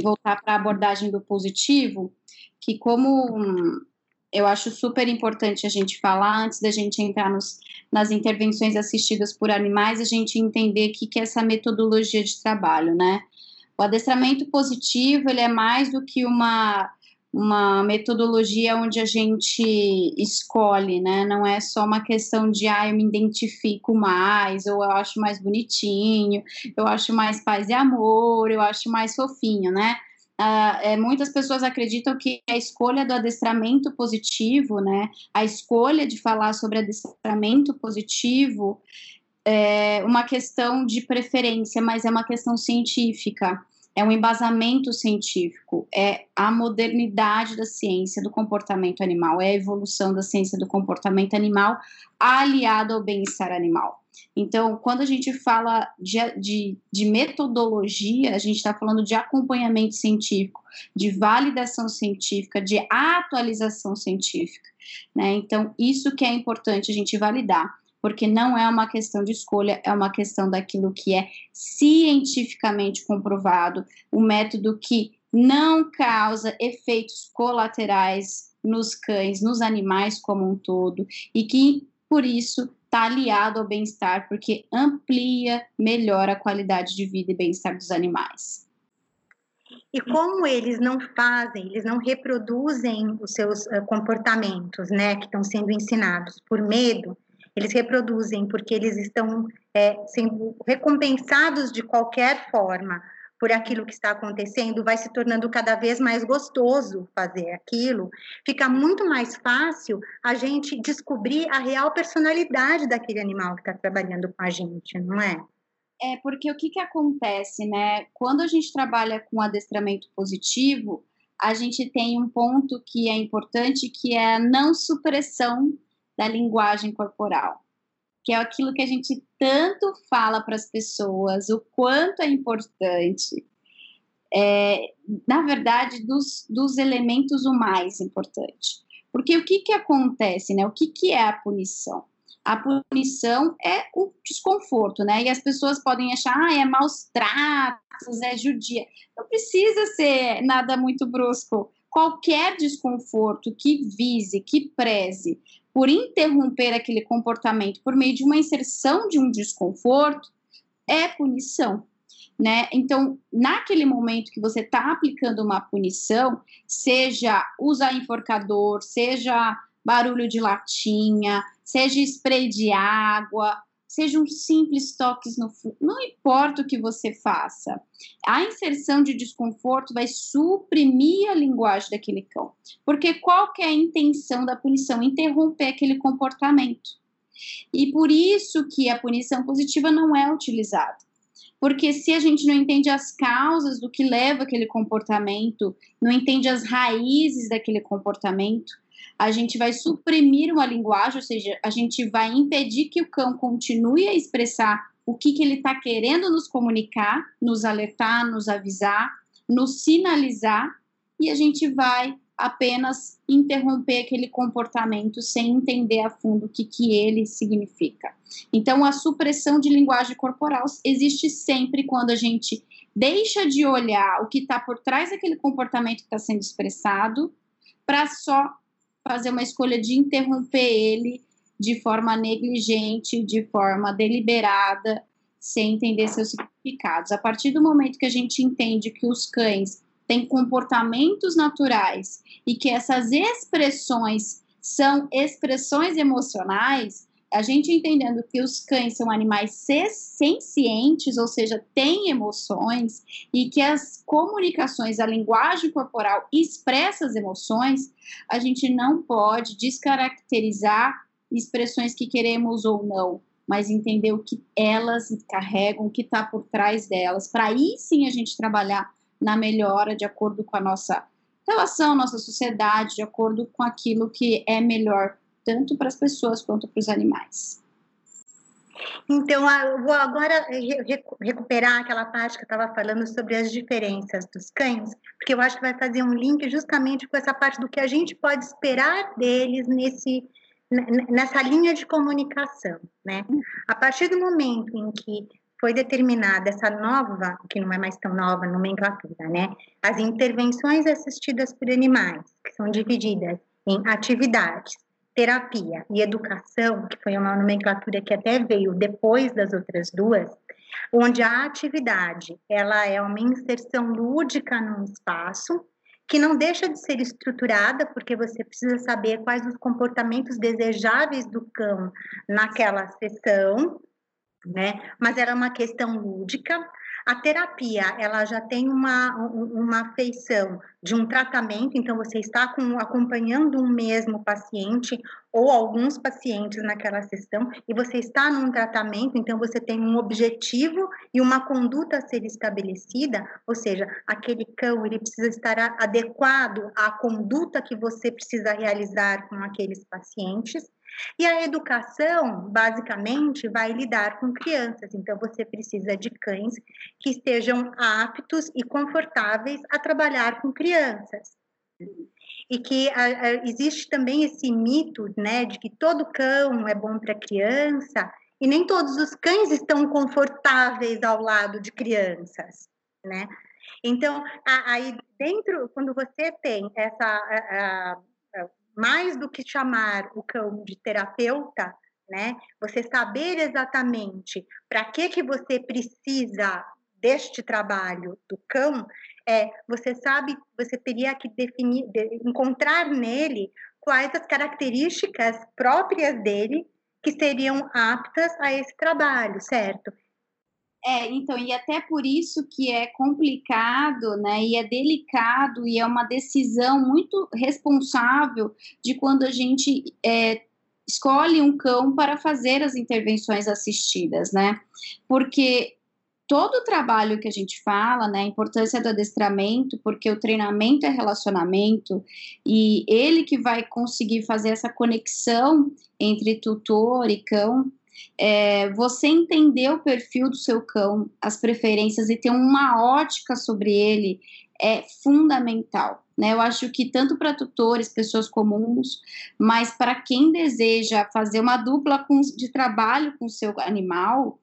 voltar para a abordagem do positivo, que como hum, eu acho super importante a gente falar, antes da gente entrar nos, nas intervenções assistidas por animais, a gente entender o que, que é essa metodologia de trabalho, né? O adestramento positivo, ele é mais do que uma uma metodologia onde a gente escolhe, né? Não é só uma questão de ah, eu me identifico mais, ou eu acho mais bonitinho, eu acho mais paz e amor, eu acho mais fofinho, né? Uh, é, muitas pessoas acreditam que a escolha do adestramento positivo, né? A escolha de falar sobre adestramento positivo é uma questão de preferência, mas é uma questão científica é um embasamento científico, é a modernidade da ciência do comportamento animal, é a evolução da ciência do comportamento animal aliado ao bem-estar animal. Então, quando a gente fala de, de, de metodologia, a gente está falando de acompanhamento científico, de validação científica, de atualização científica. Né? Então, isso que é importante a gente validar porque não é uma questão de escolha, é uma questão daquilo que é cientificamente comprovado, um método que não causa efeitos colaterais nos cães, nos animais como um todo, e que, por isso, está aliado ao bem-estar, porque amplia, melhora a qualidade de vida e bem-estar dos animais. E como eles não fazem, eles não reproduzem os seus uh, comportamentos, né, que estão sendo ensinados por medo, eles reproduzem porque eles estão é, sendo recompensados de qualquer forma por aquilo que está acontecendo, vai se tornando cada vez mais gostoso fazer aquilo, fica muito mais fácil a gente descobrir a real personalidade daquele animal que está trabalhando com a gente, não é? É, porque o que, que acontece, né? Quando a gente trabalha com adestramento positivo, a gente tem um ponto que é importante, que é a não supressão da linguagem corporal, que é aquilo que a gente tanto fala para as pessoas, o quanto é importante. É, na verdade, dos, dos elementos o mais importante. Porque o que, que acontece, né? O que, que é a punição? A punição é o desconforto, né? E as pessoas podem achar, ah, é maus tratos, é judia. Não precisa ser nada muito brusco. Qualquer desconforto que vise, que preze por interromper aquele comportamento por meio de uma inserção de um desconforto, é punição. Né? Então, naquele momento que você está aplicando uma punição, seja usar enforcador, seja barulho de latinha, seja spray de água, sejam simples toques no fundo, não importa o que você faça. A inserção de desconforto vai suprimir a linguagem daquele cão. Porque qual é a intenção da punição? Interromper aquele comportamento. E por isso que a punição positiva não é utilizada. Porque se a gente não entende as causas do que leva aquele comportamento, não entende as raízes daquele comportamento, a gente vai suprimir uma linguagem, ou seja, a gente vai impedir que o cão continue a expressar o que, que ele está querendo nos comunicar, nos alertar, nos avisar, nos sinalizar, e a gente vai apenas interromper aquele comportamento sem entender a fundo o que, que ele significa. Então, a supressão de linguagem corporal existe sempre quando a gente deixa de olhar o que está por trás daquele comportamento que está sendo expressado para só fazer uma escolha de interromper ele de forma negligente, de forma deliberada, sem entender seus significados. A partir do momento que a gente entende que os cães têm comportamentos naturais e que essas expressões são expressões emocionais, a gente entendendo que os cães são animais sencientes, ou seja, têm emoções, e que as comunicações, a linguagem corporal expressa as emoções, a gente não pode descaracterizar expressões que queremos ou não, mas entender o que elas carregam, o que está por trás delas, para aí sim a gente trabalhar na melhora de acordo com a nossa relação, nossa sociedade, de acordo com aquilo que é melhor tanto para as pessoas quanto para os animais. Então, eu vou agora recuperar aquela parte que eu estava falando sobre as diferenças dos cães, porque eu acho que vai fazer um link justamente com essa parte do que a gente pode esperar deles nesse, nessa linha de comunicação, né? A partir do momento em que foi determinada essa nova, que não é mais tão nova, nomenclatura, né? As intervenções assistidas por animais, que são divididas em atividades, terapia e educação, que foi uma nomenclatura que até veio depois das outras duas, onde a atividade ela é uma inserção lúdica num espaço que não deixa de ser estruturada, porque você precisa saber quais os comportamentos desejáveis do cão naquela sessão, né? Mas era uma questão lúdica, a terapia, ela já tem uma, uma feição de um tratamento, então você está com, acompanhando um mesmo paciente ou alguns pacientes naquela sessão e você está num tratamento, então você tem um objetivo e uma conduta a ser estabelecida, ou seja, aquele cão ele precisa estar adequado à conduta que você precisa realizar com aqueles pacientes e a educação, basicamente, vai lidar com crianças, então você precisa de cães que estejam aptos e confortáveis a trabalhar com crianças. E que a, a, existe também esse mito, né, de que todo cão é bom para criança, e nem todos os cães estão confortáveis ao lado de crianças, né? Então, aí dentro, quando você tem essa mais do que chamar o cão de terapeuta, né? Você saber exatamente para que que você precisa deste trabalho do cão, é, você sabe, você teria que definir, de, encontrar nele quais as características próprias dele que seriam aptas a esse trabalho, certo? É, então, e até por isso que é complicado, né, e é delicado, e é uma decisão muito responsável de quando a gente é, escolhe um cão para fazer as intervenções assistidas, né, porque todo o trabalho que a gente fala, né, a importância do adestramento, porque o treinamento é relacionamento, e ele que vai conseguir fazer essa conexão entre tutor e cão, é, você entender o perfil do seu cão, as preferências e ter uma ótica sobre ele é fundamental. Né? Eu acho que tanto para tutores, pessoas comuns, mas para quem deseja fazer uma dupla com, de trabalho com o seu animal,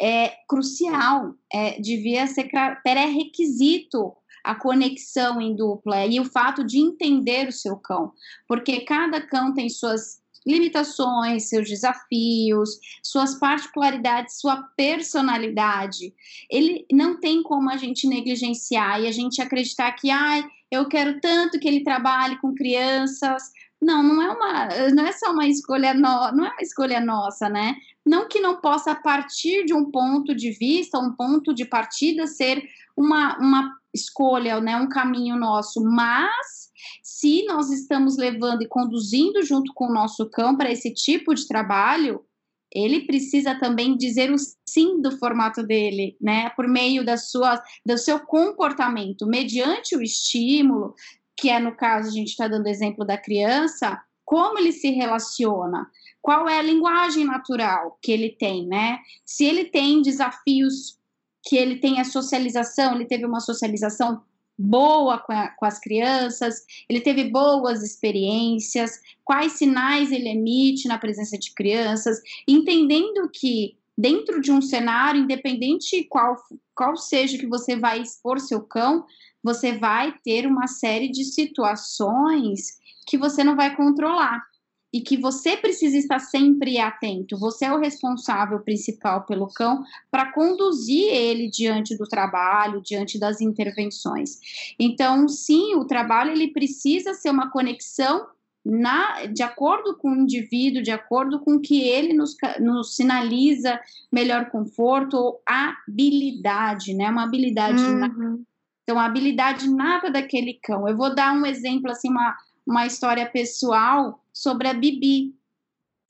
é crucial, é, devia ser pré-requisito a conexão em dupla e o fato de entender o seu cão, porque cada cão tem suas limitações, seus desafios, suas particularidades, sua personalidade. Ele não tem como a gente negligenciar e a gente acreditar que, ai, eu quero tanto que ele trabalhe com crianças. Não, não é uma, não é só uma escolha no, não é uma escolha nossa, né? Não que não possa partir de um ponto de vista, um ponto de partida ser uma, uma escolha, né, um caminho nosso, mas se nós estamos levando e conduzindo junto com o nosso cão para esse tipo de trabalho, ele precisa também dizer o sim do formato dele, né? Por meio da sua, do seu comportamento, mediante o estímulo, que é no caso, a gente está dando exemplo da criança, como ele se relaciona, qual é a linguagem natural que ele tem, né? Se ele tem desafios que ele tem a socialização, ele teve uma socialização boa com, a, com, as crianças, ele teve boas experiências, quais sinais ele emite na presença de crianças, entendendo que dentro de um cenário, independente qual, qual seja que você vai expor seu cão, você vai ter uma série de situações que você não vai controlar e que você precisa estar sempre atento. Você é o responsável principal pelo cão para conduzir ele diante do trabalho, diante das intervenções. Então, sim, o trabalho ele precisa ser uma conexão na, de acordo com o indivíduo, de acordo com o que ele nos, nos sinaliza melhor conforto ou habilidade, né? Uma habilidade. Uhum. Então, a habilidade nada daquele cão. Eu vou dar um exemplo, assim, uma, uma história pessoal sobre a Bibi.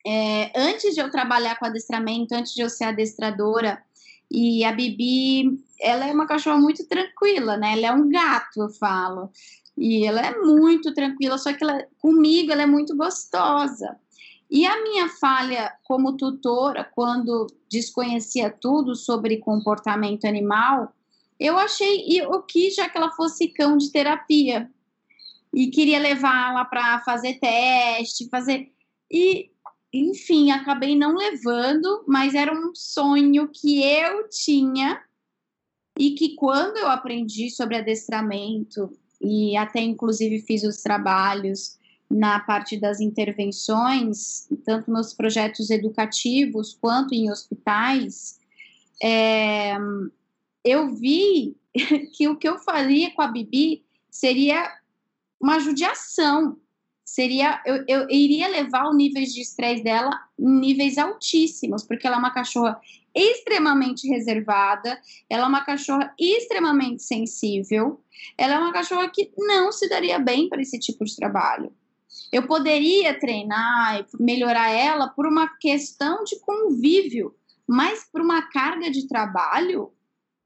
É, antes de eu trabalhar com adestramento, antes de eu ser adestradora, e a Bibi, ela é uma cachorra muito tranquila, né? Ela é um gato, eu falo. E ela é muito tranquila, só que ela, comigo ela é muito gostosa. E a minha falha como tutora, quando desconhecia tudo sobre comportamento animal, eu achei, eu quis já que ela fosse cão de terapia, e queria levá-la para fazer teste, fazer. E enfim, acabei não levando, mas era um sonho que eu tinha e que quando eu aprendi sobre adestramento e até inclusive fiz os trabalhos na parte das intervenções, tanto nos projetos educativos quanto em hospitais, é, eu vi que o que eu faria com a Bibi seria uma judiação, seria eu, eu iria levar os níveis de estresse dela em níveis altíssimos, porque ela é uma cachorra extremamente reservada, ela é uma cachorra extremamente sensível, ela é uma cachorra que não se daria bem para esse tipo de trabalho. Eu poderia treinar e melhorar ela por uma questão de convívio, mas por uma carga de trabalho,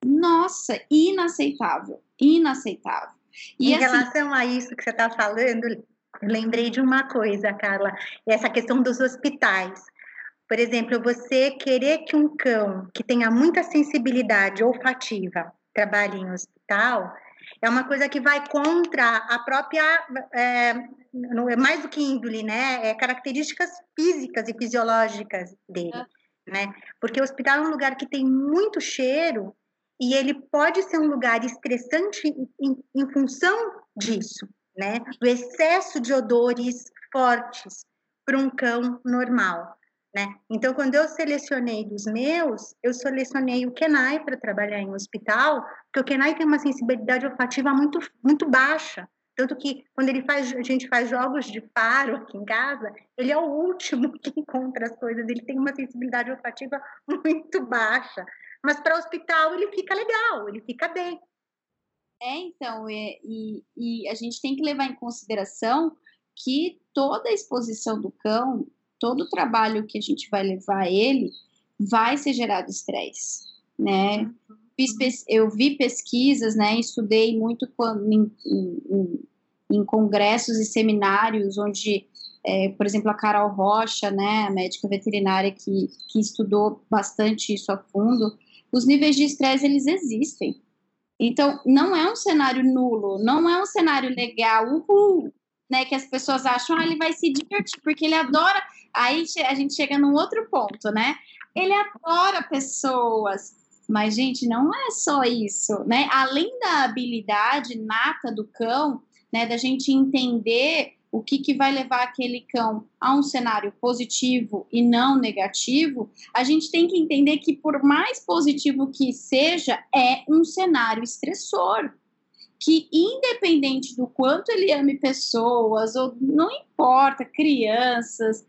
nossa, inaceitável, inaceitável. E, em assim, relação a isso que você está falando, lembrei de uma coisa, Carla, essa questão dos hospitais. Por exemplo, você querer que um cão que tenha muita sensibilidade olfativa trabalhe em hospital, é uma coisa que vai contra a própria, é, não é mais do que índole, né? É características físicas e fisiológicas dele, né? Porque o hospital é um lugar que tem muito cheiro e ele pode ser um lugar estressante em, em função disso, né? Do excesso de odores fortes para um cão normal. Né? Então, quando eu selecionei dos meus, eu selecionei o Kenai para trabalhar em hospital, porque o Kenai tem uma sensibilidade olfativa muito, muito baixa. Tanto que quando ele faz, a gente faz jogos de faro aqui em casa, ele é o último que encontra as coisas, ele tem uma sensibilidade olfativa muito baixa. Mas para hospital ele fica legal, ele fica bem. É, então, e, e, e a gente tem que levar em consideração que toda a exposição do cão todo o trabalho que a gente vai levar a ele vai ser gerado estresse, né? Fiz, eu vi pesquisas, né? Estudei muito em, em, em congressos e seminários onde, é, por exemplo, a Carol Rocha, né, a médica veterinária que, que estudou bastante isso a fundo, os níveis de estresse eles existem. Então, não é um cenário nulo, não é um cenário legal, uhul, né, que as pessoas acham, ah, ele vai se divertir, porque ele adora. Aí a gente chega num outro ponto, né? Ele adora pessoas, mas, gente, não é só isso, né? Além da habilidade nata do cão, né, da gente entender o que, que vai levar aquele cão a um cenário positivo e não negativo, a gente tem que entender que, por mais positivo que seja, é um cenário estressor que independente do quanto ele ame pessoas, ou não importa, crianças,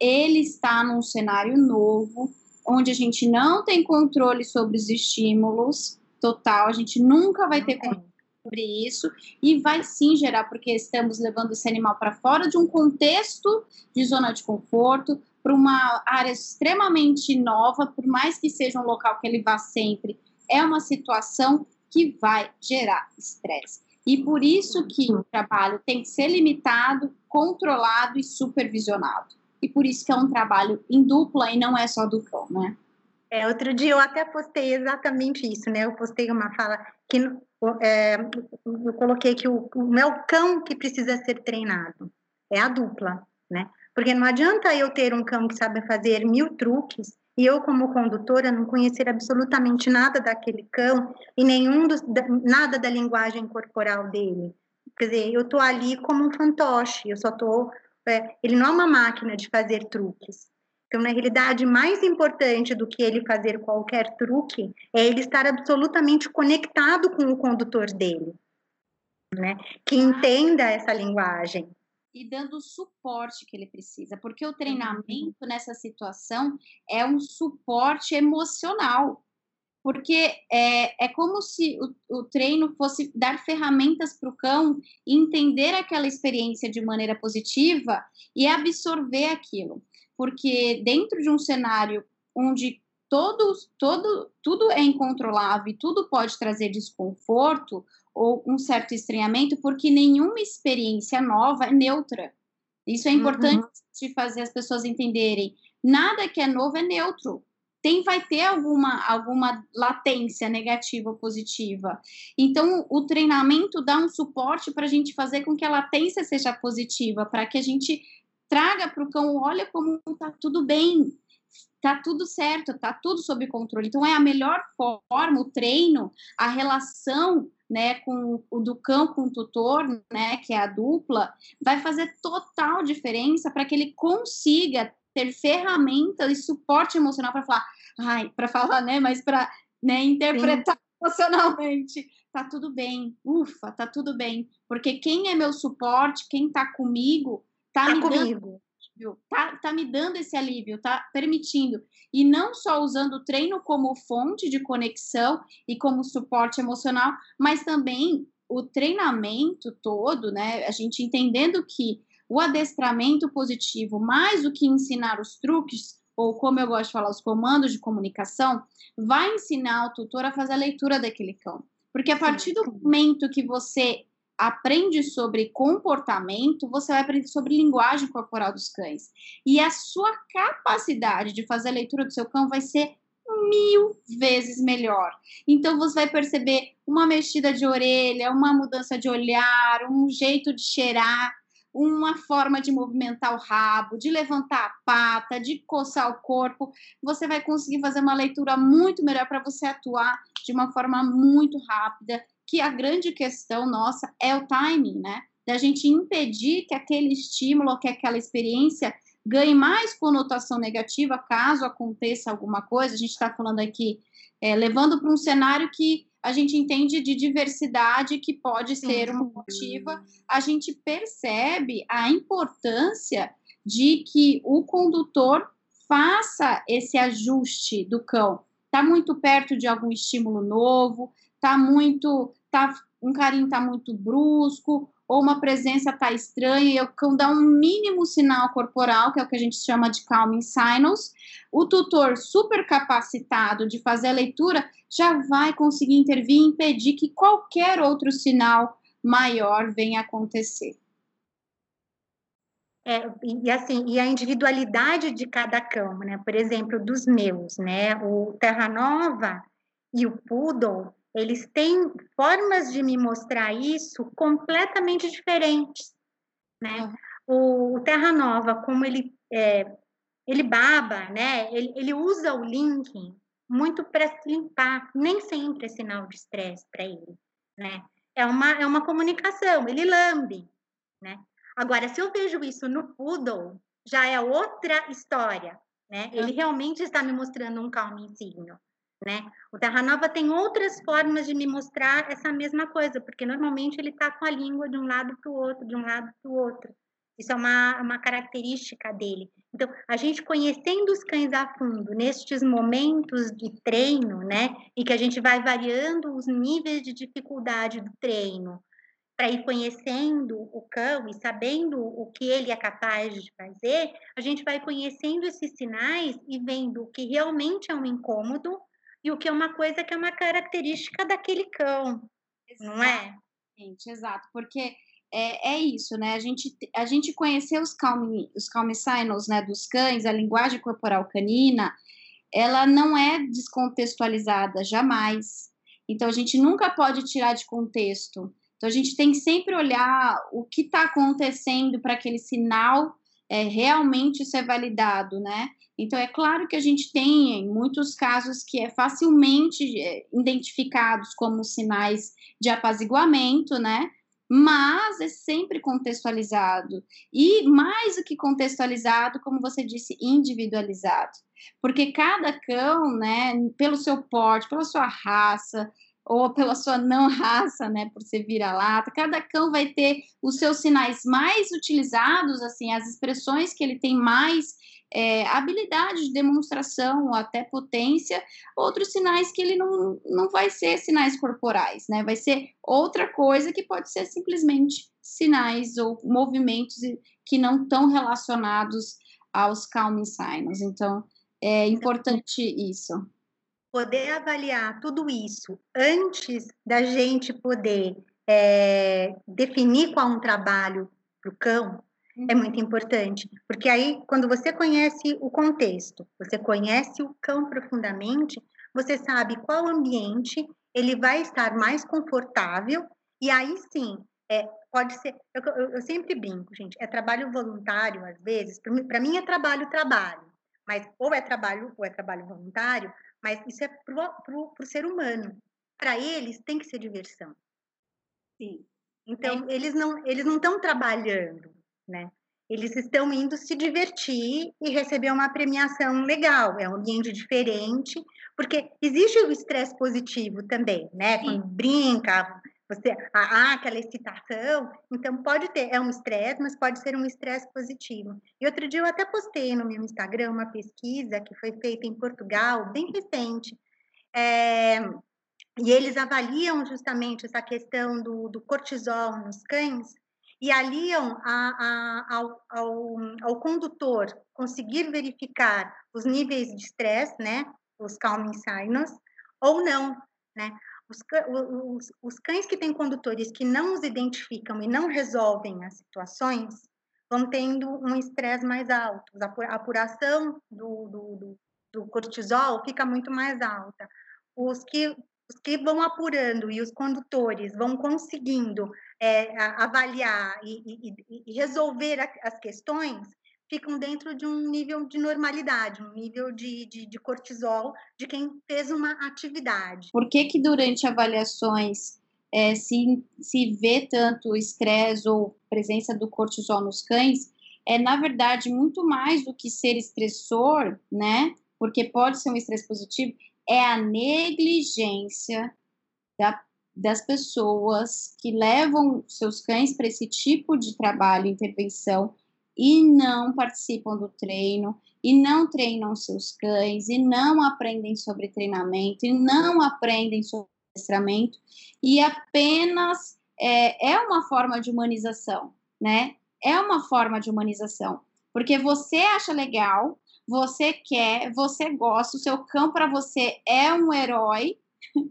ele está num cenário novo, onde a gente não tem controle sobre os estímulos total, a gente nunca vai ter controle sobre isso e vai sim gerar, porque estamos levando esse animal para fora de um contexto de zona de conforto, para uma área extremamente nova, por mais que seja um local que ele vá sempre, é uma situação que vai gerar estresse. E por isso que o trabalho tem que ser limitado, controlado e supervisionado. E por isso que é um trabalho em dupla e não é só do cão, né? É, outro dia eu até postei exatamente isso, né? Eu postei uma fala que é, eu coloquei que o, o cão que precisa ser treinado, é a dupla, né? Porque não adianta eu ter um cão que sabe fazer mil truques e eu, como condutora, não conhecer absolutamente nada daquele cão e nenhum dos, nada da linguagem corporal dele. Quer dizer, eu estou ali como um fantoche, eu só estou. É, ele não é uma máquina de fazer truques. Então, na realidade, mais importante do que ele fazer qualquer truque é ele estar absolutamente conectado com o condutor dele, né? Que entenda essa linguagem. E dando o suporte que ele precisa, porque o treinamento nessa situação é um suporte emocional, porque é, é como se o, o treino fosse dar ferramentas para o cão entender aquela experiência de maneira positiva e absorver aquilo, porque dentro de um cenário onde todos, todo, tudo é incontrolável e tudo pode trazer desconforto, ou um certo estranhamento, porque nenhuma experiência nova é neutra. Isso é importante uhum. de fazer as pessoas entenderem. Nada que é novo é neutro. Tem, vai ter alguma, alguma latência negativa ou positiva. Então, o treinamento dá um suporte para a gente fazer com que a latência seja positiva, para que a gente traga para o cão, olha como está tudo bem, tá tudo certo, tá tudo sob controle. Então é a melhor forma, o treino, a relação, né, com o do cão com o tutor, né, que é a dupla, vai fazer total diferença para que ele consiga ter ferramentas e suporte emocional para falar, ai, para falar, né, mas para né, interpretar Sim. emocionalmente. Tá tudo bem, ufa, tá tudo bem. Porque quem é meu suporte, quem tá comigo, tá, tá me comigo. dando tá, tá me dando esse alívio, tá permitindo. E não só usando o treino como fonte de conexão e como suporte emocional, mas também o treinamento todo, né? A gente entendendo que o adestramento positivo, mais do que ensinar os truques, ou como eu gosto de falar, os comandos de comunicação, vai ensinar o tutor a fazer a leitura daquele cão. Porque a partir do momento que você aprende sobre comportamento, você vai aprender sobre linguagem corporal dos cães. E a sua capacidade de fazer a leitura do seu cão vai ser mil vezes melhor. Então você vai perceber uma mexida de orelha, uma mudança de olhar, um jeito de cheirar, uma forma de movimentar o rabo, de levantar a pata, de coçar o corpo. Você vai conseguir fazer uma leitura muito melhor para você atuar de uma forma muito rápida que a grande questão nossa é o timing, né? Da gente impedir que aquele estímulo, que aquela experiência ganhe mais conotação negativa caso aconteça alguma coisa. A gente está falando aqui, é, levando para um cenário que a gente entende de diversidade que pode ser uma motiva, a gente percebe a importância de que o condutor faça esse ajuste do cão. Está muito perto de algum estímulo novo, está muito tá, um carinho tá muito brusco, ou uma presença tá estranha, e cão dá um mínimo sinal corporal, que é o que a gente chama de calming signals, o tutor super capacitado de fazer a leitura já vai conseguir intervir e impedir que qualquer outro sinal maior venha acontecer. É, e assim, e a individualidade de cada cão, né? Por exemplo, dos meus, né? O Terra Nova e o Poodle, eles têm formas de me mostrar isso completamente diferentes, né? O, o Terra Nova, como ele é, ele baba, né? Ele, ele usa o linking muito para se limpar, nem sempre é sinal de estresse para ele, né? É uma, é uma comunicação, ele lambe, né? Agora, se eu vejo isso no poodle, já é outra história, né? Ele realmente está me mostrando um calminho, né? O Terra Nova tem outras formas de me mostrar essa mesma coisa, porque normalmente ele está com a língua de um lado para o outro, de um lado para o outro. Isso é uma, uma característica dele. Então, a gente conhecendo os cães a fundo, nestes momentos de treino, né, e que a gente vai variando os níveis de dificuldade do treino, para ir conhecendo o cão e sabendo o que ele é capaz de fazer, a gente vai conhecendo esses sinais e vendo o que realmente é um incômodo e o que é uma coisa que é uma característica daquele cão, Exatamente, não é? Exato, porque é, é isso, né? A gente, a gente conhecer os calm, os calm signals né, dos cães, a linguagem corporal canina, ela não é descontextualizada, jamais. Então, a gente nunca pode tirar de contexto. Então, a gente tem que sempre olhar o que está acontecendo para aquele sinal é, realmente ser validado, né? Então, é claro que a gente tem muitos casos que é facilmente é, identificados como sinais de apaziguamento, né? Mas é sempre contextualizado. E mais do que contextualizado, como você disse, individualizado. Porque cada cão, né, pelo seu porte, pela sua raça, ou pela sua não raça, né, por ser vira-lata, cada cão vai ter os seus sinais mais utilizados, assim, as expressões que ele tem mais é, habilidade de demonstração ou até potência, outros sinais que ele não, não vai ser sinais corporais, né? Vai ser outra coisa que pode ser simplesmente sinais ou movimentos que não estão relacionados aos calming signs. Então, é importante isso. Poder avaliar tudo isso antes da gente poder é, definir qual um trabalho para o cão, é muito importante, porque aí, quando você conhece o contexto, você conhece o cão profundamente, você sabe qual ambiente ele vai estar mais confortável, e aí sim, é, pode ser. Eu, eu, eu, sempre brinco, gente. É trabalho voluntário, às vezes. Para mim é trabalho, trabalho. Mas ou é trabalho ou é trabalho voluntário. Mas isso é para o ser humano. Para eles tem que ser diversão. Sim. Então é. eles não eles não estão trabalhando, né? Eles estão indo se divertir e receber uma premiação legal. É um ambiente diferente, porque existe o estresse positivo também, né? Quando brinca, você, ah, aquela excitação. Então, pode ter, é um estresse, mas pode ser um estresse positivo. E outro dia eu até postei no meu Instagram uma pesquisa que foi feita em Portugal, bem recente. É, e eles avaliam justamente essa questão do, do cortisol nos cães e aliam a, a, ao, ao, ao, condutor conseguir verificar os níveis de estresse, né, os calming signals, ou não, né? Os, os, os, cães que têm condutores que não os identificam e não resolvem as situações vão tendo um estresse mais alto. A apuração do, do, do, do cortisol fica muito mais alta. Os que, os que vão apurando e os condutores vão conseguindo é, avaliar e, e, e resolver as questões, ficam dentro de um nível de normalidade, um nível de, de, de cortisol de quem fez uma atividade. Por que que durante avaliações é, se, se vê tanto estresse ou presença do cortisol nos cães? É, na verdade, muito mais do que ser estressor, né? Porque pode ser um estresse positivo, é a negligência da, das pessoas que levam seus cães para esse tipo de trabalho, intervenção, e não participam do treino, e não treinam seus cães, e não aprendem sobre treinamento, e não aprendem sobre adestramento, e apenas é, é uma forma de humanização, né? É uma forma de humanização, porque você acha legal, você quer, você gosta, o seu cão para você é um herói,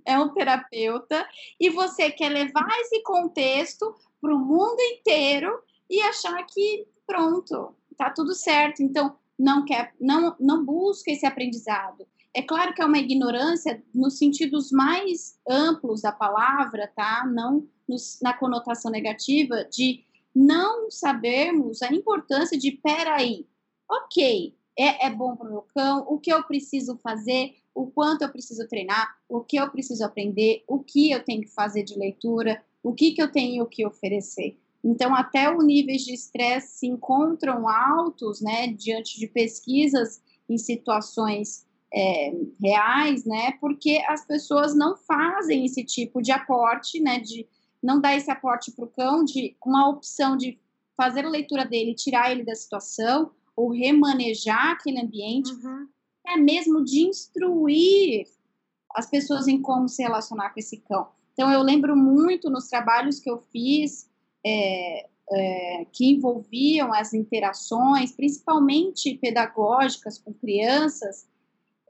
é um terapeuta, e você quer levar esse contexto para o mundo inteiro e achar que pronto, tá tudo certo. Então, não quer, não, não busca esse aprendizado. É claro que é uma ignorância nos sentidos mais amplos da palavra, tá? Não nos, na conotação negativa de não sabermos a importância de peraí, ok, é, é bom para o meu cão, o que eu preciso fazer, o quanto eu preciso treinar, o que eu preciso aprender, o que eu tenho que fazer de leitura, o que, que eu tenho que oferecer. Então, até os níveis de estresse se encontram altos, né, diante de pesquisas em situações é, reais, né, porque as pessoas não fazem esse tipo de aporte, né, de não dar esse aporte para o cão, de uma opção de fazer a leitura dele, tirar ele da situação, ou remanejar aquele ambiente, uhum. é mesmo de instruir as pessoas em como se relacionar com esse cão. Então, eu lembro muito nos trabalhos que eu fiz é, é, que envolviam as interações, principalmente pedagógicas com crianças,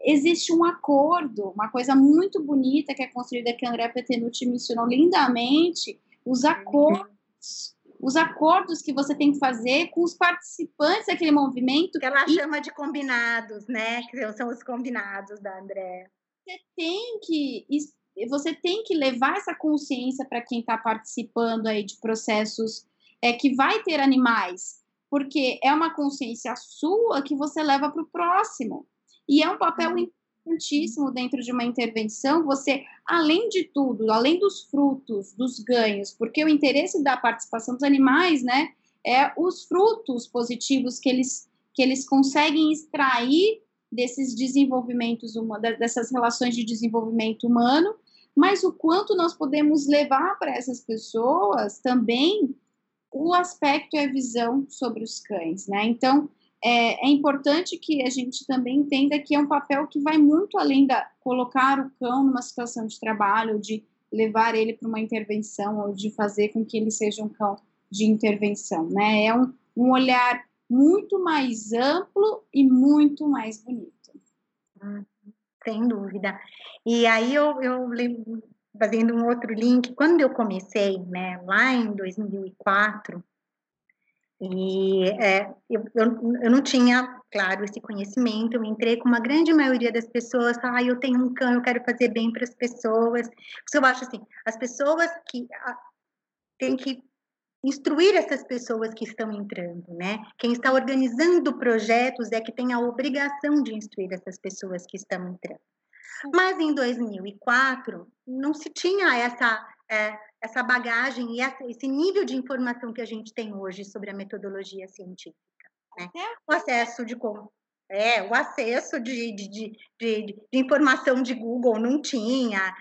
existe um acordo, uma coisa muito bonita que é construída, que a André Petenucci mencionou lindamente, os acordos, os acordos que você tem que fazer com os participantes daquele movimento. Que ela e... chama de combinados, né? Que são os combinados da André. Você tem que você tem que levar essa consciência para quem está participando aí de processos é, que vai ter animais, porque é uma consciência sua que você leva para o próximo. E é um papel uhum. Importantíssimo dentro de uma intervenção, você, além de tudo, além dos frutos, dos ganhos, porque o interesse da participação dos animais, né, é os frutos positivos que eles, que eles conseguem extrair desses desenvolvimentos, dessas relações de desenvolvimento humano, mas o quanto nós podemos levar para essas pessoas também o aspecto e a visão sobre os cães, né? Então, é, é, importante que a gente também entenda que é um papel que vai muito além da colocar o cão numa situação de trabalho, de levar ele para uma intervenção ou de fazer com que ele seja um cão de intervenção, né? É um, um olhar muito mais amplo e muito mais bonito. Uhum sem dúvida. E aí eu, eu fazendo um outro link, quando eu comecei, né, lá em 2004, e é, eu, eu, eu não tinha, claro, esse conhecimento, eu entrei com uma grande maioria das pessoas, ah, eu tenho um cão, eu quero fazer bem para as pessoas. Porque eu acho assim, as pessoas que a, têm que instruir essas pessoas que estão entrando, né? Quem está organizando projetos é que tem a obrigação de instruir essas pessoas que estão entrando. Mas em 2004 não se tinha essa é, essa bagagem e esse nível de informação que a gente tem hoje sobre a metodologia científica. Né? O acesso de como é, o acesso de, de, de, de, de informação de Google não tinha.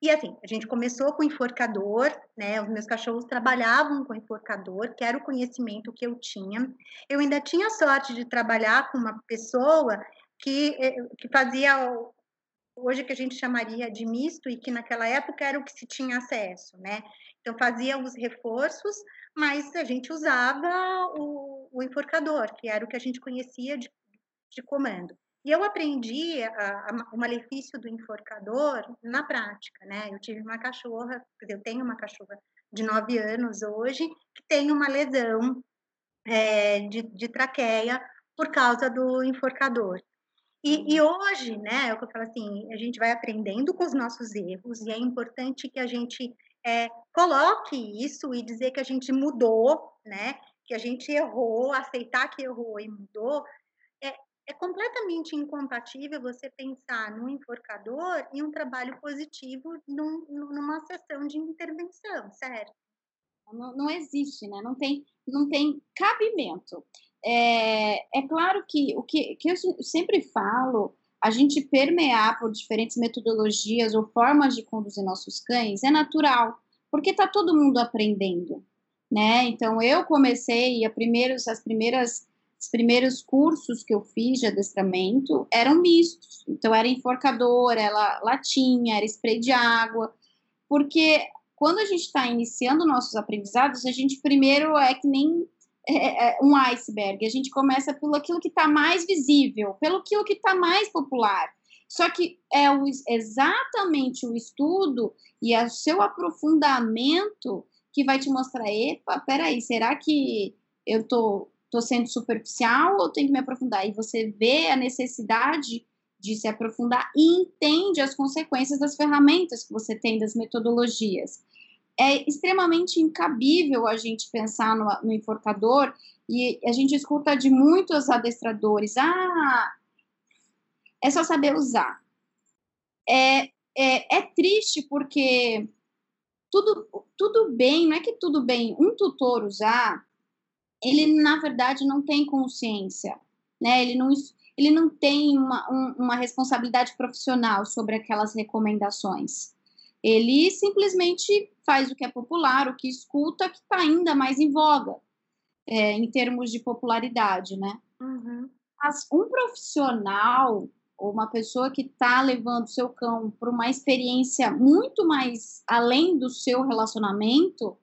E assim, a gente começou com enforcador, né? Os meus cachorros trabalhavam com enforcador, que era o conhecimento que eu tinha. Eu ainda tinha sorte de trabalhar com uma pessoa que, eh, que fazia hoje que a gente chamaria de misto e que naquela época era o que se tinha acesso, né? Então fazia os reforços, mas a gente usava o, o enforcador, que era o que a gente conhecia de, de comando. E eu aprendi a, a, o malefício do enforcador na prática, né? Eu tive uma cachorra, eu tenho uma cachorra de nove anos hoje, que tem uma lesão é, de, de traqueia por causa do enforcador. E, e, hoje, né, é o que eu falo assim, a gente vai aprendendo com os nossos erros e é importante que a gente é, coloque isso e dizer que a gente mudou, né, que a gente errou, aceitar que errou e mudou, é, é completamente incompatível você pensar no enforcador e um trabalho positivo num, numa sessão de intervenção, certo? Não, não existe, né? Não tem, não tem cabimento. É, é claro que o que, que eu sempre falo, a gente permear por diferentes metodologias ou formas de conduzir nossos cães é natural, porque está todo mundo aprendendo, né? Então eu comecei a primeiros, as primeiras os primeiros cursos que eu fiz de adestramento eram mistos. Então era enforcador, era latinha, era spray de água, porque quando a gente está iniciando nossos aprendizados, a gente primeiro é que nem é, é, é, um iceberg. A gente começa pelo aquilo que está mais visível, pelo aquilo que está mais popular. Só que é o, exatamente o estudo e o seu aprofundamento que vai te mostrar, epa, peraí, será que eu tô, tô sendo superficial ou tenho que me aprofundar? E você vê a necessidade de se aprofundar e entende as consequências das ferramentas que você tem, das metodologias é extremamente incabível a gente pensar no, no enforcador e a gente escuta de muitos adestradores, ah, é só saber usar. É, é, é triste porque tudo, tudo bem, não é que tudo bem um tutor usar, ele na verdade não tem consciência, né? Ele não, ele não tem uma, um, uma responsabilidade profissional sobre aquelas recomendações. Ele simplesmente faz o que é popular, o que escuta, que está ainda mais em voga, é, em termos de popularidade, né? Uhum. Mas um profissional ou uma pessoa que está levando seu cão para uma experiência muito mais além do seu relacionamento,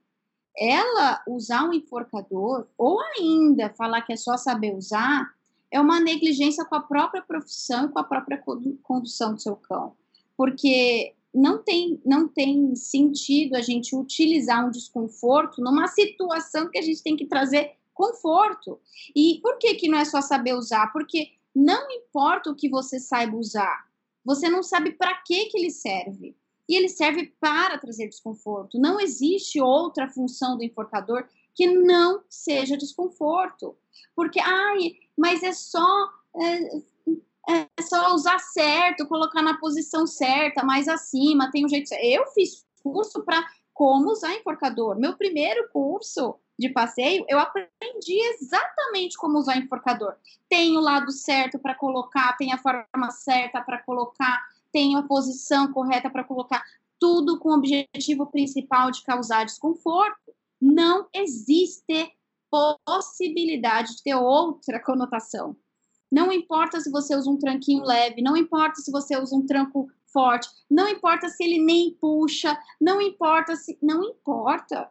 ela usar um enforcador ou ainda falar que é só saber usar é uma negligência com a própria profissão e com a própria condução do seu cão. Porque não tem, não tem sentido a gente utilizar um desconforto numa situação que a gente tem que trazer conforto. E por que, que não é só saber usar? Porque não importa o que você saiba usar, você não sabe para que, que ele serve. E ele serve para trazer desconforto. Não existe outra função do enforcador que não seja desconforto. Porque, ai, mas é só é, é só usar certo, colocar na posição certa, mais acima, tem um jeito certo. Eu fiz curso para como usar enforcador. Meu primeiro curso de passeio, eu aprendi exatamente como usar enforcador. Tem o lado certo para colocar, tem a forma certa para colocar, tem a posição correta para colocar, tudo com o objetivo principal de causar desconforto. Não existe possibilidade de ter outra conotação. Não importa se você usa um tranquinho leve, não importa se você usa um tranco forte, não importa se ele nem puxa, não importa se. Não importa.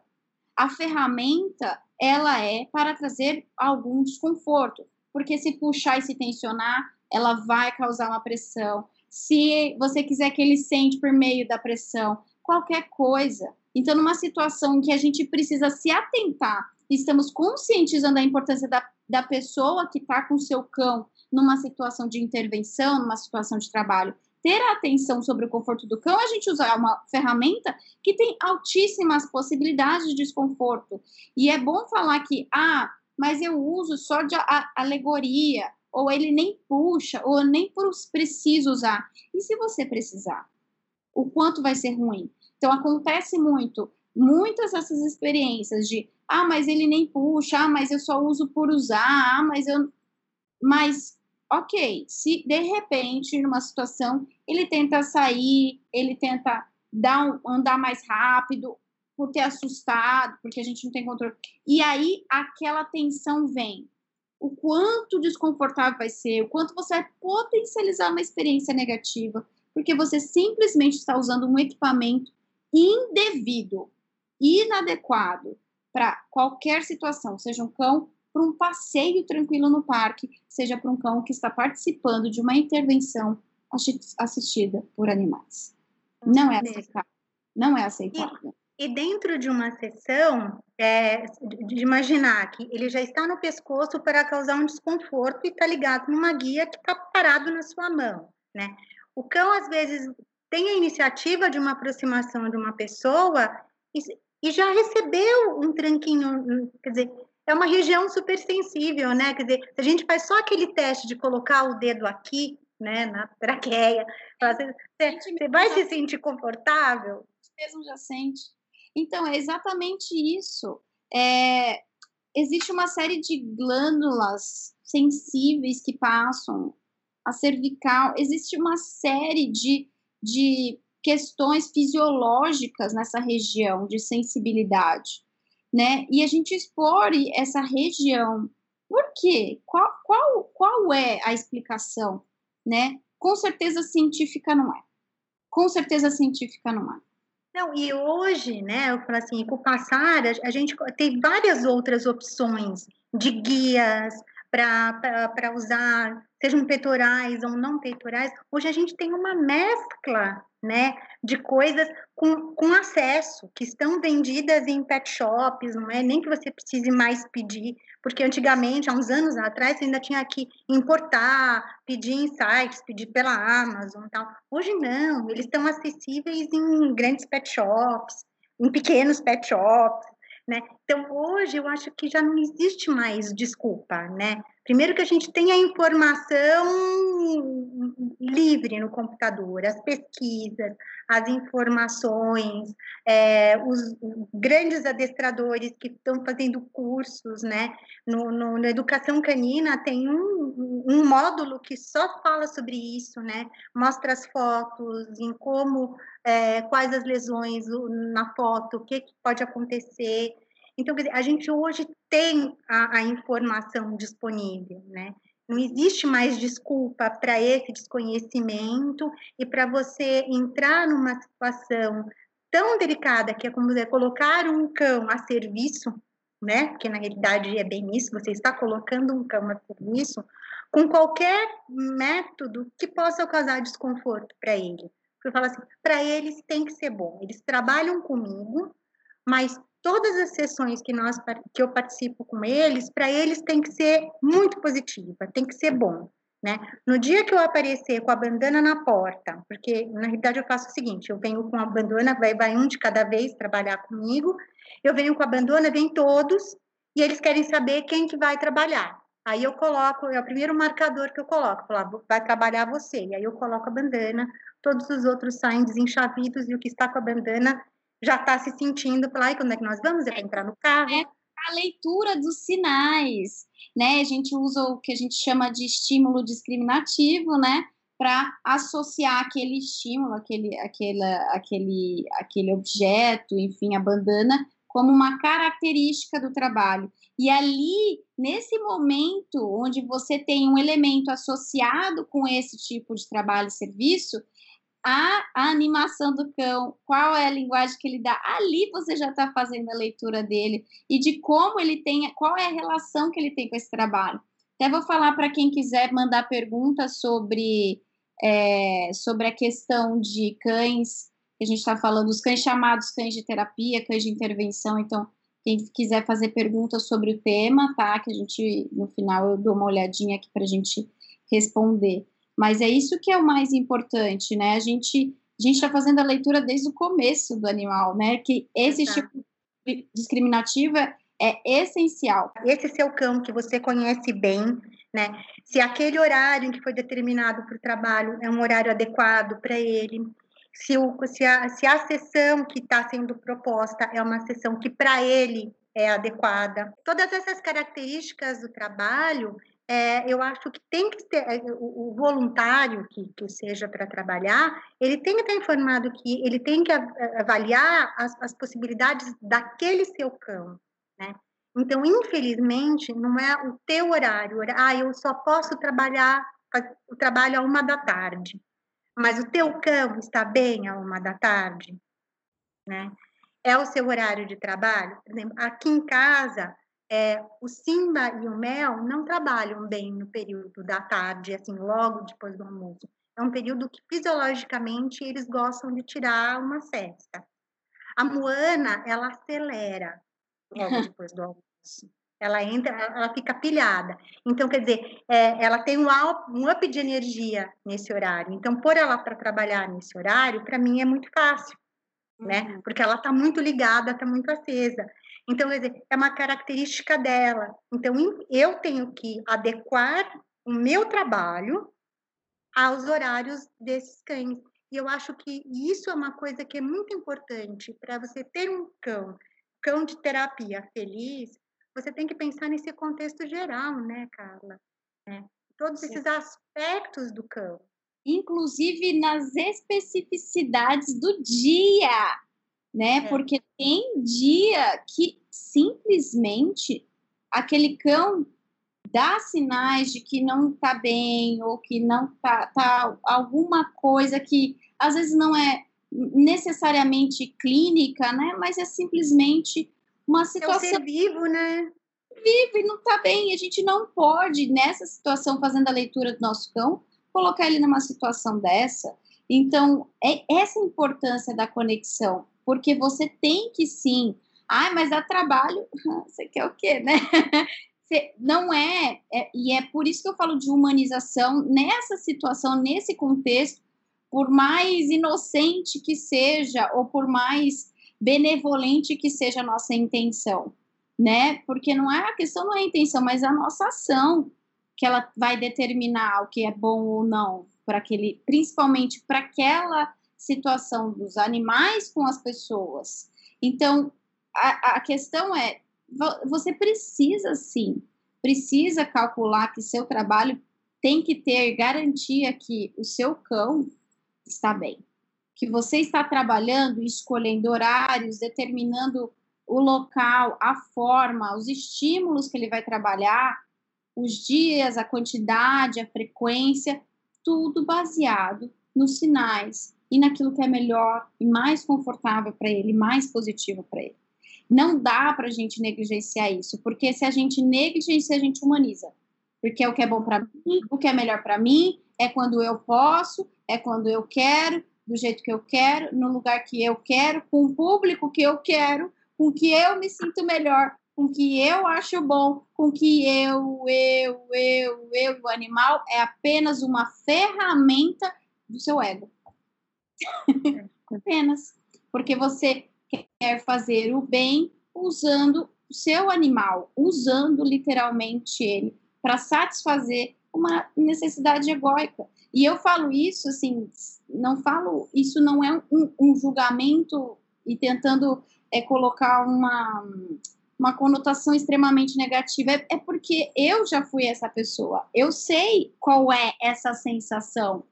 A ferramenta, ela é para trazer algum desconforto. Porque se puxar e se tensionar, ela vai causar uma pressão. Se você quiser que ele sente por meio da pressão, qualquer coisa. Então, numa situação em que a gente precisa se atentar, estamos conscientizando a importância da, da pessoa que está com o seu cão numa situação de intervenção, numa situação de trabalho, ter a atenção sobre o conforto do cão, a gente usar uma ferramenta que tem altíssimas possibilidades de desconforto. E é bom falar que, ah, mas eu uso só de alegoria, ou ele nem puxa, ou nem preciso usar. E se você precisar? O quanto vai ser ruim? Então, acontece muito, muitas dessas experiências de, ah, mas ele nem puxa, ah, mas eu só uso por usar, ah, mas eu. Mas, ok, se de repente, numa situação, ele tenta sair, ele tenta dar um, andar mais rápido, por ter assustado, porque a gente não tem controle. E aí aquela tensão vem. O quanto desconfortável vai ser, o quanto você vai potencializar uma experiência negativa, porque você simplesmente está usando um equipamento indevido, inadequado para qualquer situação, seja um cão para um passeio tranquilo no parque, seja para um cão que está participando de uma intervenção assistida por animais. Não é aceitável. Não é aceitável. E dentro de uma sessão, é, de imaginar que ele já está no pescoço para causar um desconforto e está ligado numa guia que está parado na sua mão, né? O cão, às vezes, tem a iniciativa de uma aproximação de uma pessoa e, e já recebeu um tranquinho, quer dizer, é uma região super sensível, né? Quer dizer, se a gente faz só aquele teste de colocar o dedo aqui, né, na traqueia, você, você vai se sentir confortável? Mesmo já sente. Então, é exatamente isso. É, existe uma série de glândulas sensíveis que passam, a cervical, existe uma série de, de questões fisiológicas nessa região de sensibilidade, né? E a gente explore essa região. Por quê? Qual, qual, qual é a explicação, né? Com certeza científica não é. Com certeza científica não é. Não, e hoje, né, eu falo assim, com o passar, a gente tem várias outras opções de guias para usar, sejam peitorais ou não peitorais. Hoje a gente tem uma mescla né, de coisas com, com acesso, que estão vendidas em pet shops, não é nem que você precise mais pedir, porque antigamente, há uns anos atrás, você ainda tinha que importar, pedir em sites, pedir pela Amazon tal. Hoje não, eles estão acessíveis em grandes pet shops, em pequenos pet shops, né? Então, hoje eu acho que já não existe mais desculpa, né? Primeiro que a gente tem a informação livre no computador, as pesquisas, as informações, é, os grandes adestradores que estão fazendo cursos, né? No, no, na educação canina tem um, um módulo que só fala sobre isso, né? Mostra as fotos, em como, é, quais as lesões na foto, o que, que pode acontecer. Então, a gente hoje tem a, a informação disponível, né? Não existe mais desculpa para esse desconhecimento e para você entrar numa situação tão delicada que é como dizer, colocar um cão a serviço, né? Porque na realidade é bem isso, você está colocando um cão a serviço com qualquer método que possa causar desconforto para ele. Eu falo assim, para eles tem que ser bom. Eles trabalham comigo, mas todas as sessões que, nós, que eu participo com eles, para eles tem que ser muito positiva, tem que ser bom. Né? No dia que eu aparecer com a bandana na porta, porque na realidade eu faço o seguinte, eu venho com a bandana, vai, vai um de cada vez trabalhar comigo, eu venho com a bandana, vem todos, e eles querem saber quem que vai trabalhar. Aí eu coloco, é o primeiro marcador que eu coloco, falo, vai trabalhar você, e aí eu coloco a bandana, todos os outros saem desenchavidos, e o que está com a bandana já está se sentindo, falar, ai, quando é que nós vamos? É para entrar no carro. É a leitura dos sinais, né? A gente usa o que a gente chama de estímulo discriminativo, né? Para associar aquele estímulo, aquele, aquele, aquele, aquele objeto, enfim, a bandana, como uma característica do trabalho. E ali, nesse momento onde você tem um elemento associado com esse tipo de trabalho e serviço, a, a, animação do cão, qual é a linguagem que ele dá, ali você já está fazendo a leitura dele e de como ele tem, qual é a relação que ele tem com esse trabalho. Até vou falar para quem quiser mandar perguntas sobre, é, sobre a questão de cães, que a gente está falando, os cães chamados cães de terapia, cães de intervenção, então quem quiser fazer perguntas sobre o tema, tá? Que a gente, no final, eu dou uma olhadinha aqui para a gente responder. Mas é isso que é o mais importante, né? A gente a gente está fazendo a leitura desde o começo do animal, né? Que esse tipo discriminativo é, é essencial. Esse seu cão que você conhece bem, né? Se aquele horário que foi determinado para o trabalho é um horário adequado para ele, se, o, se, a, se a sessão que está sendo proposta é uma sessão que para ele é adequada. Todas essas características do trabalho, é, eu acho que tem que ter, é, o, o voluntário que, que seja para trabalhar, ele tem que estar informado que ele tem que avaliar as, as possibilidades daquele seu cão, né? Então, infelizmente, não é o teu horário. Ah, eu só posso trabalhar o trabalho a uma da tarde. Mas o teu cão está bem a uma da tarde, né? É o seu horário de trabalho. Por exemplo, aqui em casa, é, o Simba e o Mel não trabalham bem no período da tarde, assim, logo depois do almoço. É um período que fisiologicamente eles gostam de tirar uma cesta. A Moana, ela acelera logo depois do almoço. Ela entra, ela fica pilhada. Então, quer dizer, é, ela tem um, um up de energia nesse horário. Então, pôr ela para trabalhar nesse horário, para mim é muito fácil, né? uhum. né? Porque ela está muito ligada, está muito acesa. Então, quer dizer, é uma característica dela. Então, eu tenho que adequar o meu trabalho aos horários desses cães. E eu acho que isso é uma coisa que é muito importante para você ter um cão, cão de terapia feliz, você tem que pensar nesse contexto geral, né, Carla? É, todos Sim. esses aspectos do cão. Inclusive nas especificidades do dia, né? É. Porque tem dia que simplesmente aquele cão dá sinais de que não tá bem ou que não tá, tá alguma coisa que às vezes não é necessariamente clínica, né? Mas é simplesmente uma situação. É um ser vivo, né? Vivo e não está bem. A gente não pode, nessa situação, fazendo a leitura do nosso cão, colocar ele numa situação dessa. Então, é essa a importância da conexão, porque você tem que sim. Ai, mas dá trabalho. Você quer o quê, né? não é, é, e é por isso que eu falo de humanização nessa situação, nesse contexto, por mais inocente que seja, ou por mais benevolente que seja a nossa intenção, né? Porque não é a questão não é a intenção, mas a nossa ação que ela vai determinar o que é bom ou não para aquele, principalmente para aquela situação dos animais com as pessoas. Então, a, a questão é, você precisa sim, precisa calcular que seu trabalho tem que ter garantia que o seu cão está bem que você está trabalhando, escolhendo horários, determinando o local, a forma, os estímulos que ele vai trabalhar, os dias, a quantidade, a frequência, tudo baseado nos sinais e naquilo que é melhor e mais confortável para ele, mais positivo para ele. Não dá para a gente negligenciar isso, porque se a gente negligencia, a gente humaniza. Porque é o que é bom para mim, o que é melhor para mim, é quando eu posso, é quando eu quero, do jeito que eu quero, no lugar que eu quero, com o público que eu quero, com que eu me sinto melhor, com que eu acho bom, com que eu, eu, eu, eu, o animal é apenas uma ferramenta do seu ego. Apenas. Porque você quer fazer o bem usando o seu animal, usando literalmente ele para satisfazer uma necessidade egóica. E eu falo isso, assim, não falo, isso não é um, um julgamento e tentando é, colocar uma, uma conotação extremamente negativa, é, é porque eu já fui essa pessoa, eu sei qual é essa sensação,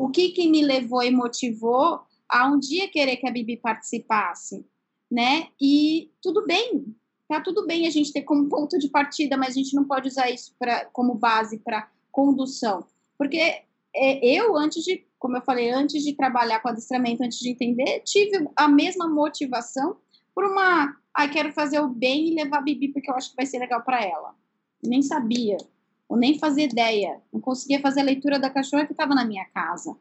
o que, que me levou e motivou a um dia querer que a Bibi participasse, né? E tudo bem, tá tudo bem a gente ter como ponto de partida, mas a gente não pode usar isso pra, como base para condução, porque é, eu, antes de, como eu falei, antes de trabalhar com adestramento, antes de entender, tive a mesma motivação por uma, ah, quero fazer o bem e levar a Bibi porque eu acho que vai ser legal para ela. Nem sabia, ou nem fazia ideia, não conseguia fazer a leitura da cachorra que estava na minha casa.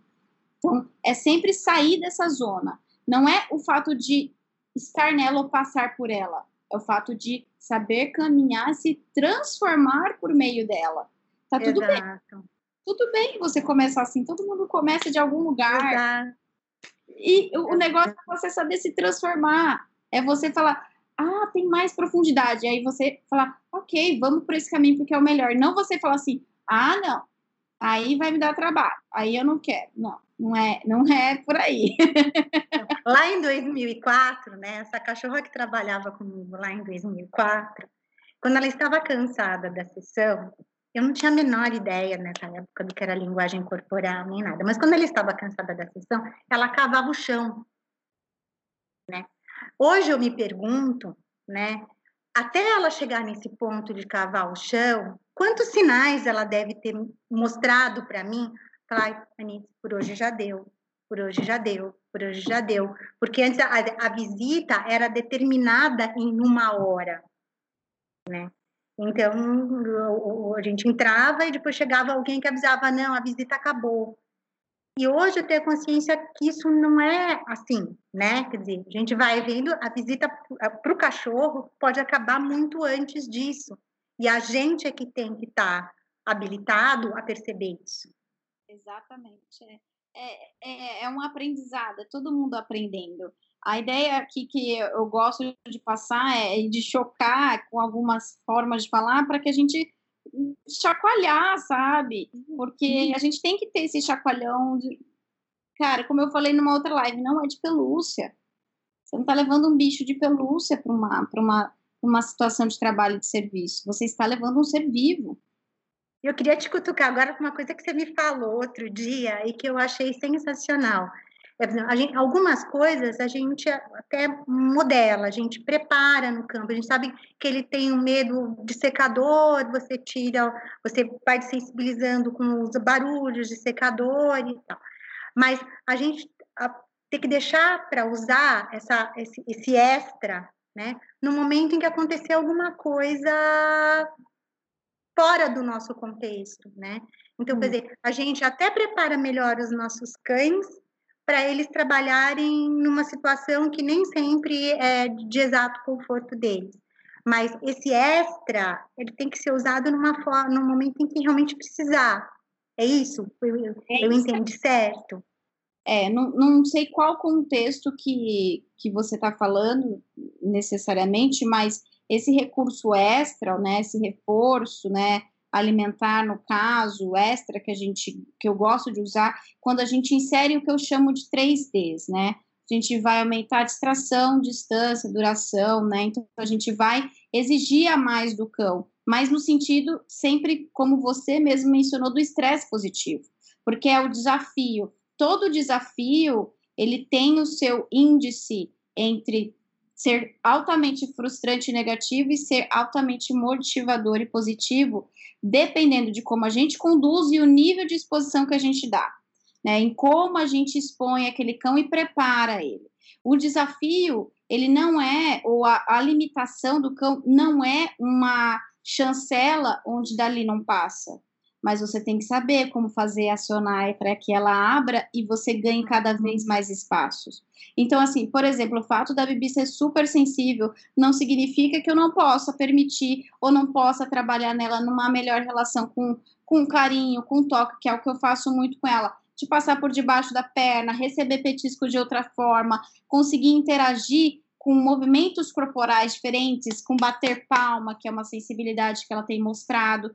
Então, é sempre sair dessa zona. Não é o fato de estar nela ou passar por ela, é o fato de saber caminhar, se transformar por meio dela. Tá tudo Exato. bem tudo bem você começar assim, todo mundo começa de algum lugar. Exato. E o negócio é você saber se transformar. É você falar, ah, tem mais profundidade. Aí você falar, ok, vamos por esse caminho porque é o melhor. Não você falar assim, ah, não, aí vai me dar trabalho, aí eu não quero. Não, não é, não é por aí. lá em 2004, né, essa cachorra que trabalhava comigo lá em 2004, quando ela estava cansada da sessão, eu não tinha a menor ideia nessa época do que era linguagem corporal nem nada, mas quando ela estava cansada da sessão, ela cavava o chão, né? Hoje eu me pergunto, né, até ela chegar nesse ponto de cavar o chão, quantos sinais ela deve ter mostrado para mim? Falar, Anitta, por hoje já deu, por hoje já deu, por hoje já deu. Porque antes a, a visita era determinada em uma hora, né? Então, a gente entrava e depois chegava alguém que avisava, não, a visita acabou. E hoje eu tenho consciência que isso não é assim, né? Quer dizer, a gente vai vendo, a visita para o cachorro pode acabar muito antes disso. E a gente é que tem que estar tá habilitado a perceber isso. Exatamente. É, é, é um aprendizado, é todo mundo aprendendo. A ideia aqui que eu gosto de passar é de chocar com algumas formas de falar para que a gente chacoalhar, sabe? Porque uhum. a gente tem que ter esse chacoalhão de. Cara, como eu falei numa outra live, não é de pelúcia. Você não está levando um bicho de pelúcia para uma, uma, uma situação de trabalho de serviço. Você está levando um ser vivo. Eu queria te cutucar agora com uma coisa que você me falou outro dia e que eu achei sensacional. É, gente, algumas coisas a gente até modela, a gente prepara no campo, a gente sabe que ele tem um medo de secador, você tira, você vai sensibilizando com os barulhos de secador e tal. Mas a gente tem que deixar para usar essa, esse, esse extra, né, no momento em que acontecer alguma coisa fora do nosso contexto, né? Então, hum. quer dizer, a gente até prepara melhor os nossos cães para eles trabalharem numa situação que nem sempre é de exato conforto deles. Mas esse extra, ele tem que ser usado numa forma, num momento em que realmente precisar. É isso? Eu, eu, é eu entendi certo? É, não, não sei qual contexto que, que você está falando necessariamente, mas esse recurso extra, né, esse reforço, né, alimentar, no caso, extra que a gente que eu gosto de usar, quando a gente insere o que eu chamo de 3Ds, né? A gente vai aumentar a distração, distância, duração, né? Então a gente vai exigir a mais do cão, mas no sentido sempre como você mesmo mencionou do estresse positivo, porque é o desafio. Todo desafio, ele tem o seu índice entre ser altamente frustrante e negativo e ser altamente motivador e positivo, dependendo de como a gente conduz e o nível de exposição que a gente dá, né? Em como a gente expõe aquele cão e prepara ele. O desafio, ele não é, ou a, a limitação do cão não é uma chancela onde dali não passa mas você tem que saber como fazer acionar para que ela abra e você ganhe cada vez mais espaços. Então, assim, por exemplo, o fato da Bibi ser super sensível não significa que eu não possa permitir ou não possa trabalhar nela numa melhor relação com, com carinho, com toque, que é o que eu faço muito com ela. De passar por debaixo da perna, receber petisco de outra forma, conseguir interagir com movimentos corporais diferentes, com bater palma, que é uma sensibilidade que ela tem mostrado.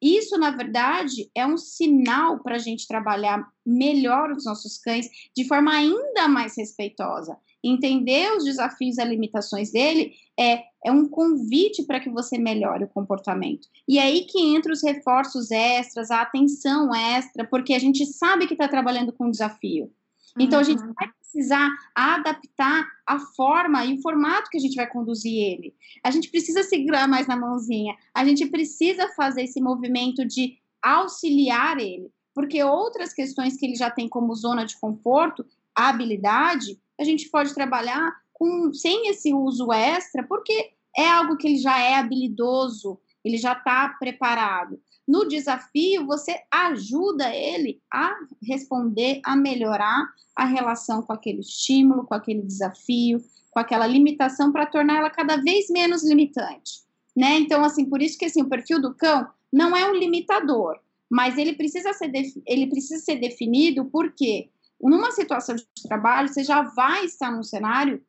Isso, na verdade, é um sinal para a gente trabalhar melhor os nossos cães de forma ainda mais respeitosa. Entender os desafios e as limitações dele é, é um convite para que você melhore o comportamento. E é aí que entra os reforços extras, a atenção extra, porque a gente sabe que está trabalhando com um desafio. Então, a gente uhum. vai precisar adaptar a forma e o formato que a gente vai conduzir ele. A gente precisa segurar mais na mãozinha, a gente precisa fazer esse movimento de auxiliar ele, porque outras questões que ele já tem como zona de conforto, habilidade, a gente pode trabalhar com sem esse uso extra, porque é algo que ele já é habilidoso, ele já está preparado. No desafio, você ajuda ele a responder, a melhorar a relação com aquele estímulo, com aquele desafio, com aquela limitação para torná-la cada vez menos limitante, né? Então, assim, por isso que assim, o perfil do cão não é um limitador, mas ele precisa ser, ele precisa ser definido porque numa situação de trabalho, você já vai estar num cenário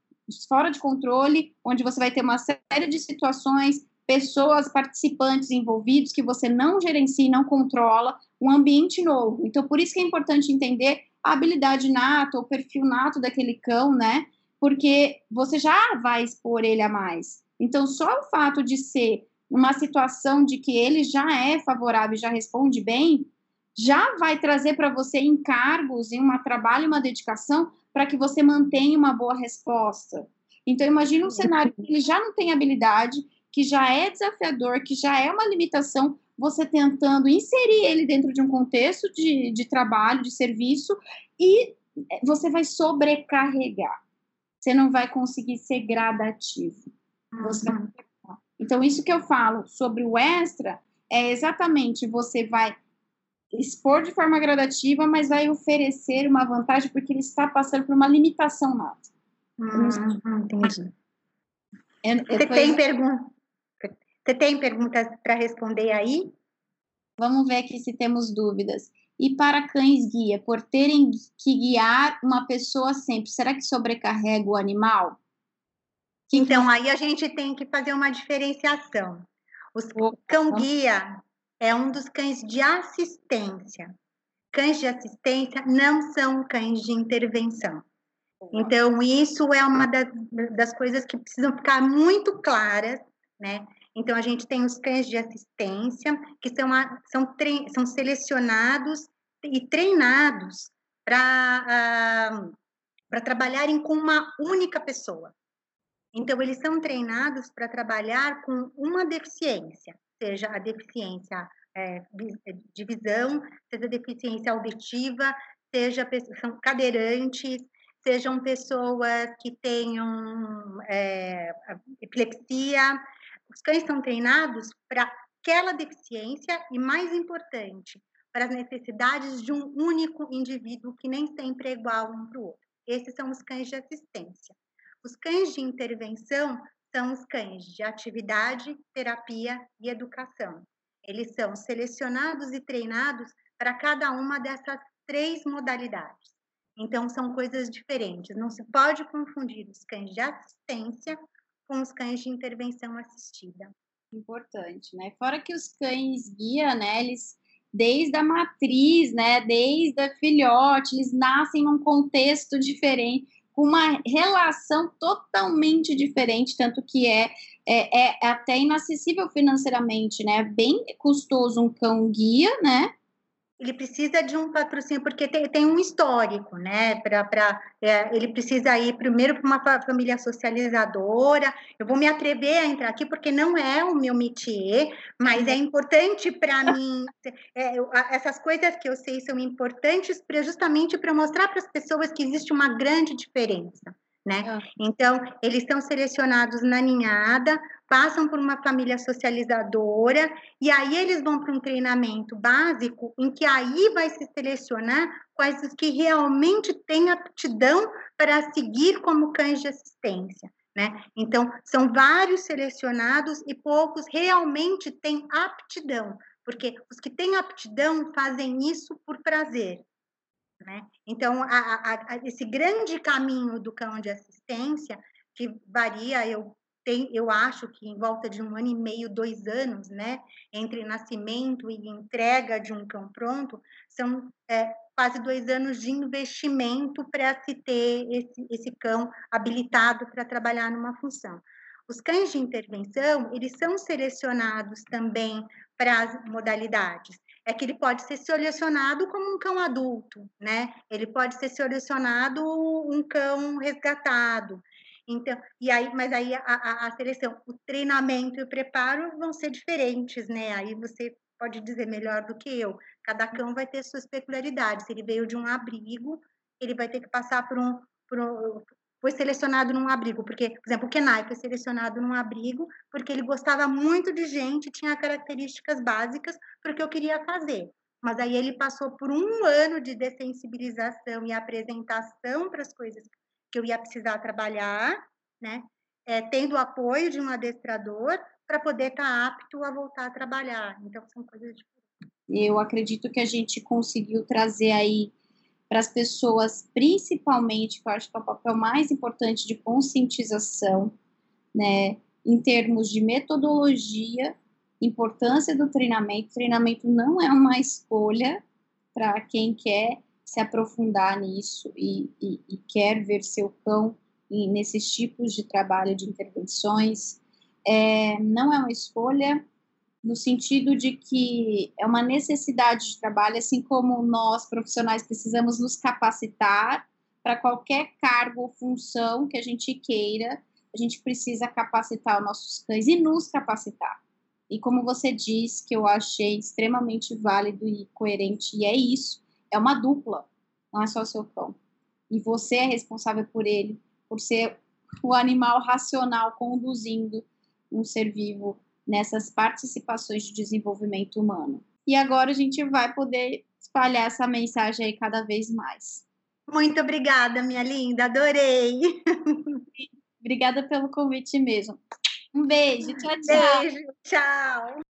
fora de controle, onde você vai ter uma série de situações, pessoas, participantes envolvidos que você não gerencia e não controla, um ambiente novo. Então, por isso que é importante entender a habilidade nata, o perfil nato daquele cão, né? Porque você já vai expor ele a mais. Então, só o fato de ser uma situação de que ele já é favorável e já responde bem, já vai trazer para você encargos em um trabalho e uma dedicação para que você mantenha uma boa resposta. Então, imagine um cenário que ele já não tem habilidade, que já é desafiador, que já é uma limitação, você tentando inserir ele dentro de um contexto de, de trabalho, de serviço, e você vai sobrecarregar. Você não vai conseguir ser gradativo. Você uhum. Então, isso que eu falo sobre o extra é exatamente você vai expor de forma gradativa, mas vai oferecer uma vantagem porque ele está passando por uma limitação nata. Hum, entendi. Eu, eu Você, tem pergun Você tem perguntas para responder aí? Vamos ver aqui se temos dúvidas. E para cães guia, por terem que guiar uma pessoa sempre, será que sobrecarrega o animal? Então, aí a gente tem que fazer uma diferenciação. O cão guia é um dos cães de assistência. Cães de assistência não são cães de intervenção. Então, isso é uma das, das coisas que precisam ficar muito claras, né? Então, a gente tem os cães de assistência, que são, são, são selecionados e treinados para uh, trabalharem com uma única pessoa. Então, eles são treinados para trabalhar com uma deficiência seja a deficiência é, de visão, seja a deficiência auditiva, seja são cadeirantes, sejam pessoas que tenham é, epilepsia. Os cães são treinados para aquela deficiência e, mais importante, para as necessidades de um único indivíduo que nem sempre é igual um para o outro. Esses são os cães de assistência. Os cães de intervenção são os cães de atividade, terapia e educação. Eles são selecionados e treinados para cada uma dessas três modalidades. Então, são coisas diferentes. Não se pode confundir os cães de assistência com os cães de intervenção assistida. Importante, né? Fora que os cães guia, né? Eles, desde a matriz, né? Desde a filhote, eles nascem num contexto diferente com uma relação totalmente diferente, tanto que é, é, é até inacessível financeiramente, né? Bem custoso um cão guia, né? Ele precisa de um patrocínio, porque tem, tem um histórico, né? Pra, pra, é, ele precisa ir primeiro para uma família socializadora. Eu vou me atrever a entrar aqui, porque não é o meu métier, mas é importante para mim. É, eu, essas coisas que eu sei são importantes pra, justamente para mostrar para as pessoas que existe uma grande diferença. Né? Ah. Então, eles são selecionados na ninhada, passam por uma família socializadora, e aí eles vão para um treinamento básico, em que aí vai se selecionar quais os que realmente têm aptidão para seguir como cães de assistência. Né? Então, são vários selecionados e poucos realmente têm aptidão, porque os que têm aptidão fazem isso por prazer, né? Então, a, a, a, esse grande caminho do cão de assistência, que varia, eu, tem, eu acho que em volta de um ano e meio, dois anos, né, entre nascimento e entrega de um cão pronto, são é, quase dois anos de investimento para se ter esse, esse cão habilitado para trabalhar numa função. Os cães de intervenção, eles são selecionados também para as modalidades é que ele pode ser selecionado como um cão adulto, né? Ele pode ser selecionado um cão resgatado. Então, e aí, mas aí a, a, a seleção, o treinamento e o preparo vão ser diferentes, né? Aí você pode dizer melhor do que eu. Cada cão vai ter suas peculiaridades. Se ele veio de um abrigo, ele vai ter que passar por um, por um, foi selecionado num abrigo, porque, por exemplo, o Kenai foi selecionado num abrigo porque ele gostava muito de gente, tinha características básicas para o que eu queria fazer. Mas aí ele passou por um ano de dessensibilização e apresentação para as coisas que eu ia precisar trabalhar, né? É, tendo o apoio de um adestrador para poder estar tá apto a voltar a trabalhar. Então, são coisas diferentes. Eu acredito que a gente conseguiu trazer aí para as pessoas, principalmente, que eu acho que é o papel mais importante de conscientização, né, em termos de metodologia, importância do treinamento. Treinamento não é uma escolha para quem quer se aprofundar nisso e, e, e quer ver seu cão nesses tipos de trabalho de intervenções. É, não é uma escolha no sentido de que é uma necessidade de trabalho, assim como nós profissionais precisamos nos capacitar para qualquer cargo ou função que a gente queira, a gente precisa capacitar os nossos cães e nos capacitar. E como você diz, que eu achei extremamente válido e coerente, e é isso, é uma dupla, não é só o seu cão. E você é responsável por ele, por ser o animal racional conduzindo um ser vivo nessas participações de desenvolvimento humano. E agora a gente vai poder espalhar essa mensagem aí cada vez mais. Muito obrigada, minha linda, adorei. Obrigada pelo convite mesmo. Um beijo, tchau, tchau. Beijo, tchau.